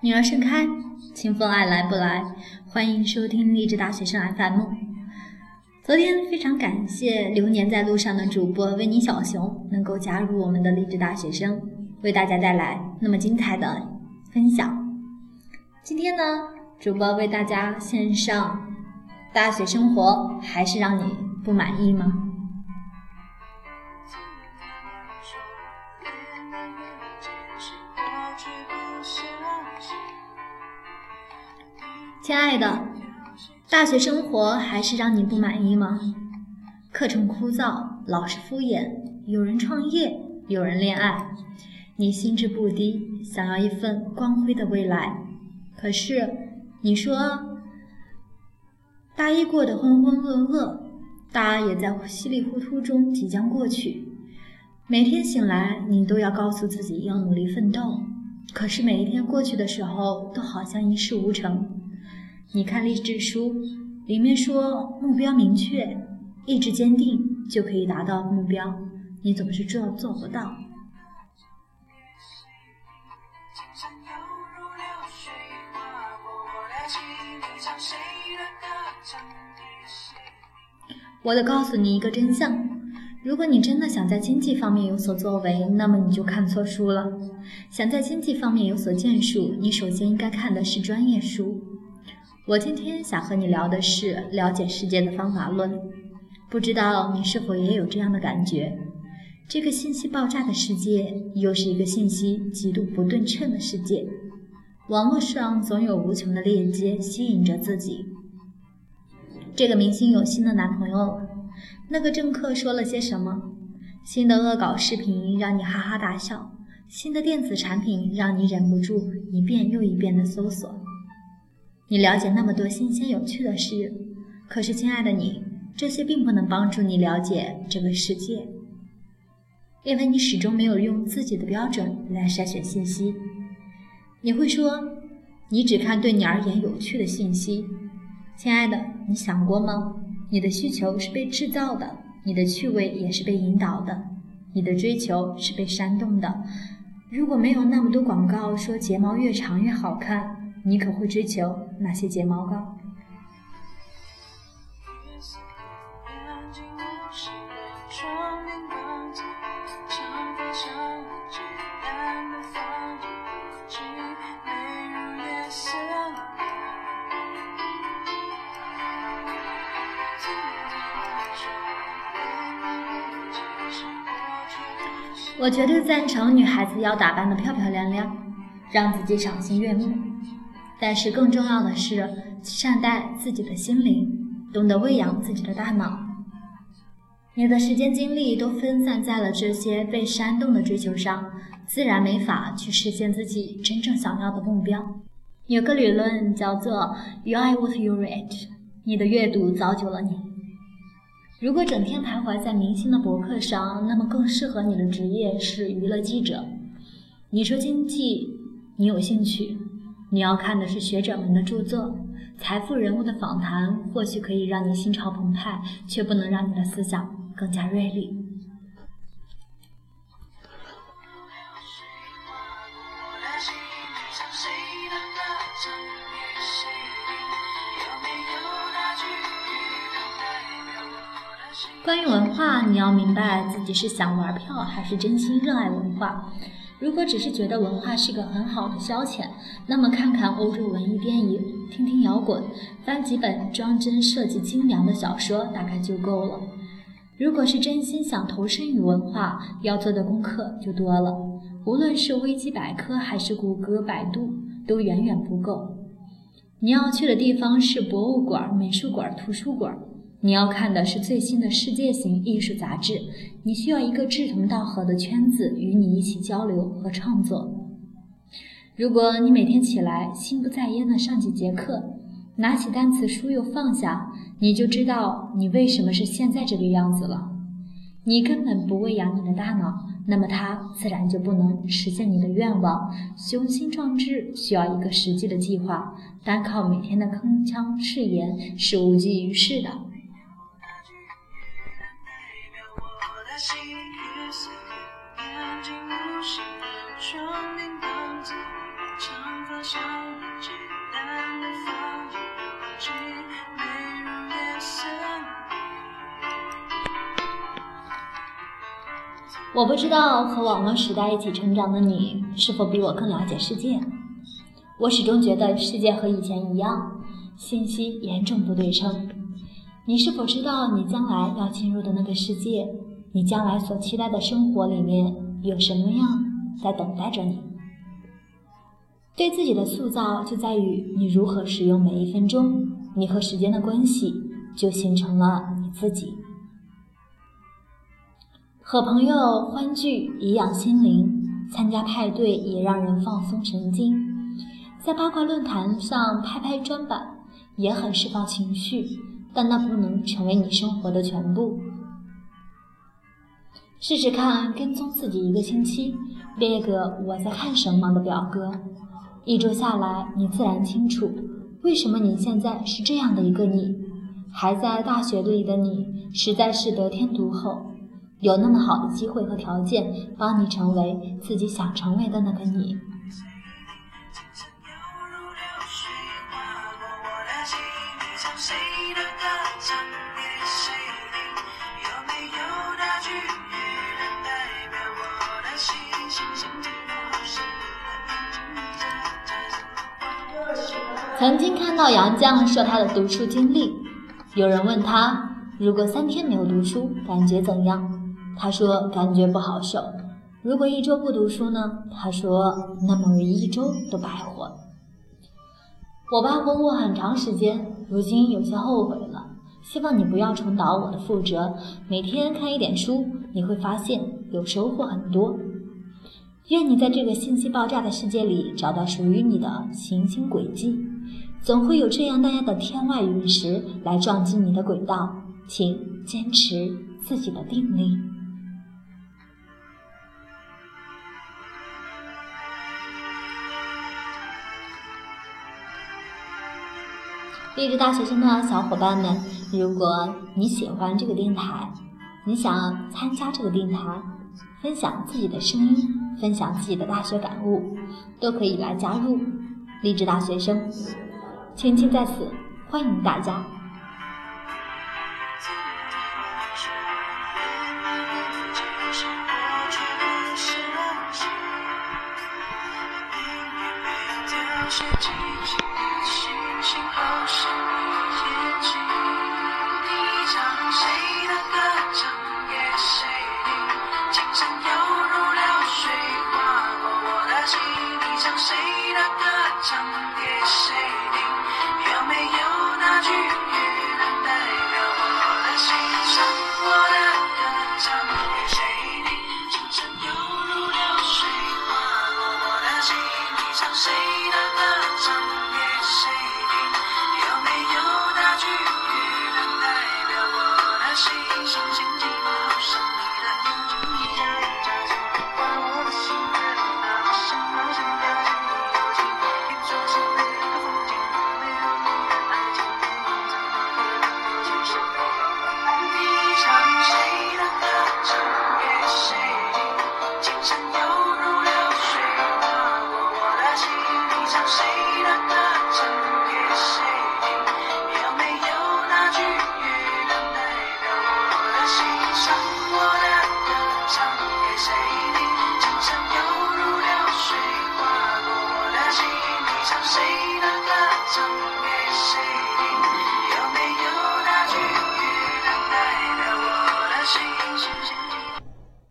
女儿盛开，清风爱来不来？欢迎收听励志大学生 FM。昨天非常感谢流年在路上的主播维尼小熊能够加入我们的励志大学生，为大家带来那么精彩的分享。今天呢，主播为大家献上大学生活，还是让你不满意吗？亲爱的，大学生活还是让你不满意吗？课程枯燥，老师敷衍，有人创业，有人恋爱，你心智不低，想要一份光辉的未来。可是你说，大一过得浑浑噩噩，大二也在稀里糊涂中即将过去。每天醒来，你都要告诉自己要努力奋斗，可是每一天过去的时候，都好像一事无成。你看励志书，里面说目标明确，意志坚定就可以达到目标，你总是做做不到。我得告诉你一个真相：如果你真的想在经济方面有所作为，那么你就看错书了。想在经济方面有所建树，你首先应该看的是专业书。我今天想和你聊的是了解世界的方法论，不知道你是否也有这样的感觉？这个信息爆炸的世界，又是一个信息极度不对称的世界。网络上总有无穷的链接吸引着自己。这个明星有新的男朋友，那个政客说了些什么？新的恶搞视频让你哈哈大笑，新的电子产品让你忍不住一遍又一遍的搜索。你了解那么多新鲜有趣的事，可是亲爱的你，这些并不能帮助你了解这个世界，因为你始终没有用自己的标准来筛选信息。你会说，你只看对你而言有趣的信息。亲爱的，你想过吗？你的需求是被制造的，你的趣味也是被引导的，你的追求是被煽动的。如果没有那么多广告说睫毛越长越好看，你可会追求那些睫毛膏？我绝对赞成女孩子要打扮的漂漂亮亮，让自己赏心悦目。但是更重要的是，善待自己的心灵，懂得喂养自己的大脑。你的时间精力都分散在了这些被煽动的追求上，自然没法去实现自己真正想要的目标。有个理论叫做 “You are what you read”，你的阅读造就了你。如果整天徘徊在明星的博客上，那么更适合你的职业是娱乐记者。你说经济，你有兴趣，你要看的是学者们的著作，财富人物的访谈，或许可以让你心潮澎湃，却不能让你的思想更加锐利。关于文化，你要明白自己是想玩票还是真心热爱文化。如果只是觉得文化是个很好的消遣，那么看看欧洲文艺电影，听听摇滚，翻几本装帧设计精良的小说，大概就够了。如果是真心想投身于文化，要做的功课就多了。无论是维基百科还是谷歌、百度，都远远不够。你要去的地方是博物馆、美术馆、图书馆。你要看的是最新的世界型艺术杂志，你需要一个志同道合的圈子与你一起交流和创作。如果你每天起来心不在焉的上几节课，拿起单词书又放下，你就知道你为什么是现在这个样子了。你根本不喂养你的大脑，那么它自然就不能实现你的愿望。雄心壮志需要一个实际的计划，单靠每天的铿锵誓言是无济于事的。我不知道和网络时代一起成长的你是否比我更了解世界。我始终觉得世界和以前一样，信息严重不对称。你是否知道你将来要进入的那个世界，你将来所期待的生活里面有什么样在等待着你？对自己的塑造就在于你如何使用每一分钟，你和时间的关系就形成了你自己。和朋友欢聚以养心灵，参加派对也让人放松神经，在八卦论坛上拍拍砖板也很释放情绪，但那不能成为你生活的全部。试试看，跟踪自己一个星期，列个我在看什么的表格，一周下来，你自然清楚为什么你现在是这样的一个你。还在大学里的你，实在是得天独厚。有那么好的机会和条件，帮你成为自己想成为的那个你。曾经看到杨绛说他的读书经历，有人问他，如果三天没有读书，感觉怎样？他说感觉不好受。如果一周不读书呢？他说那么我一周都白活。我爸问我很长时间，如今有些后悔了。希望你不要重蹈我的覆辙，每天看一点书，你会发现有收获很多。愿你在这个信息爆炸的世界里找到属于你的行星轨迹，总会有这样那样的天外陨石来撞击你的轨道，请坚持自己的定力。励志大学生的小伙伴们，如果你喜欢这个电台，你想参加这个电台，分享自己的声音，分享自己的大学感悟，都可以来加入励志大学生。青青在此欢迎大家。是寂静的星星好像眼睛，你唱谁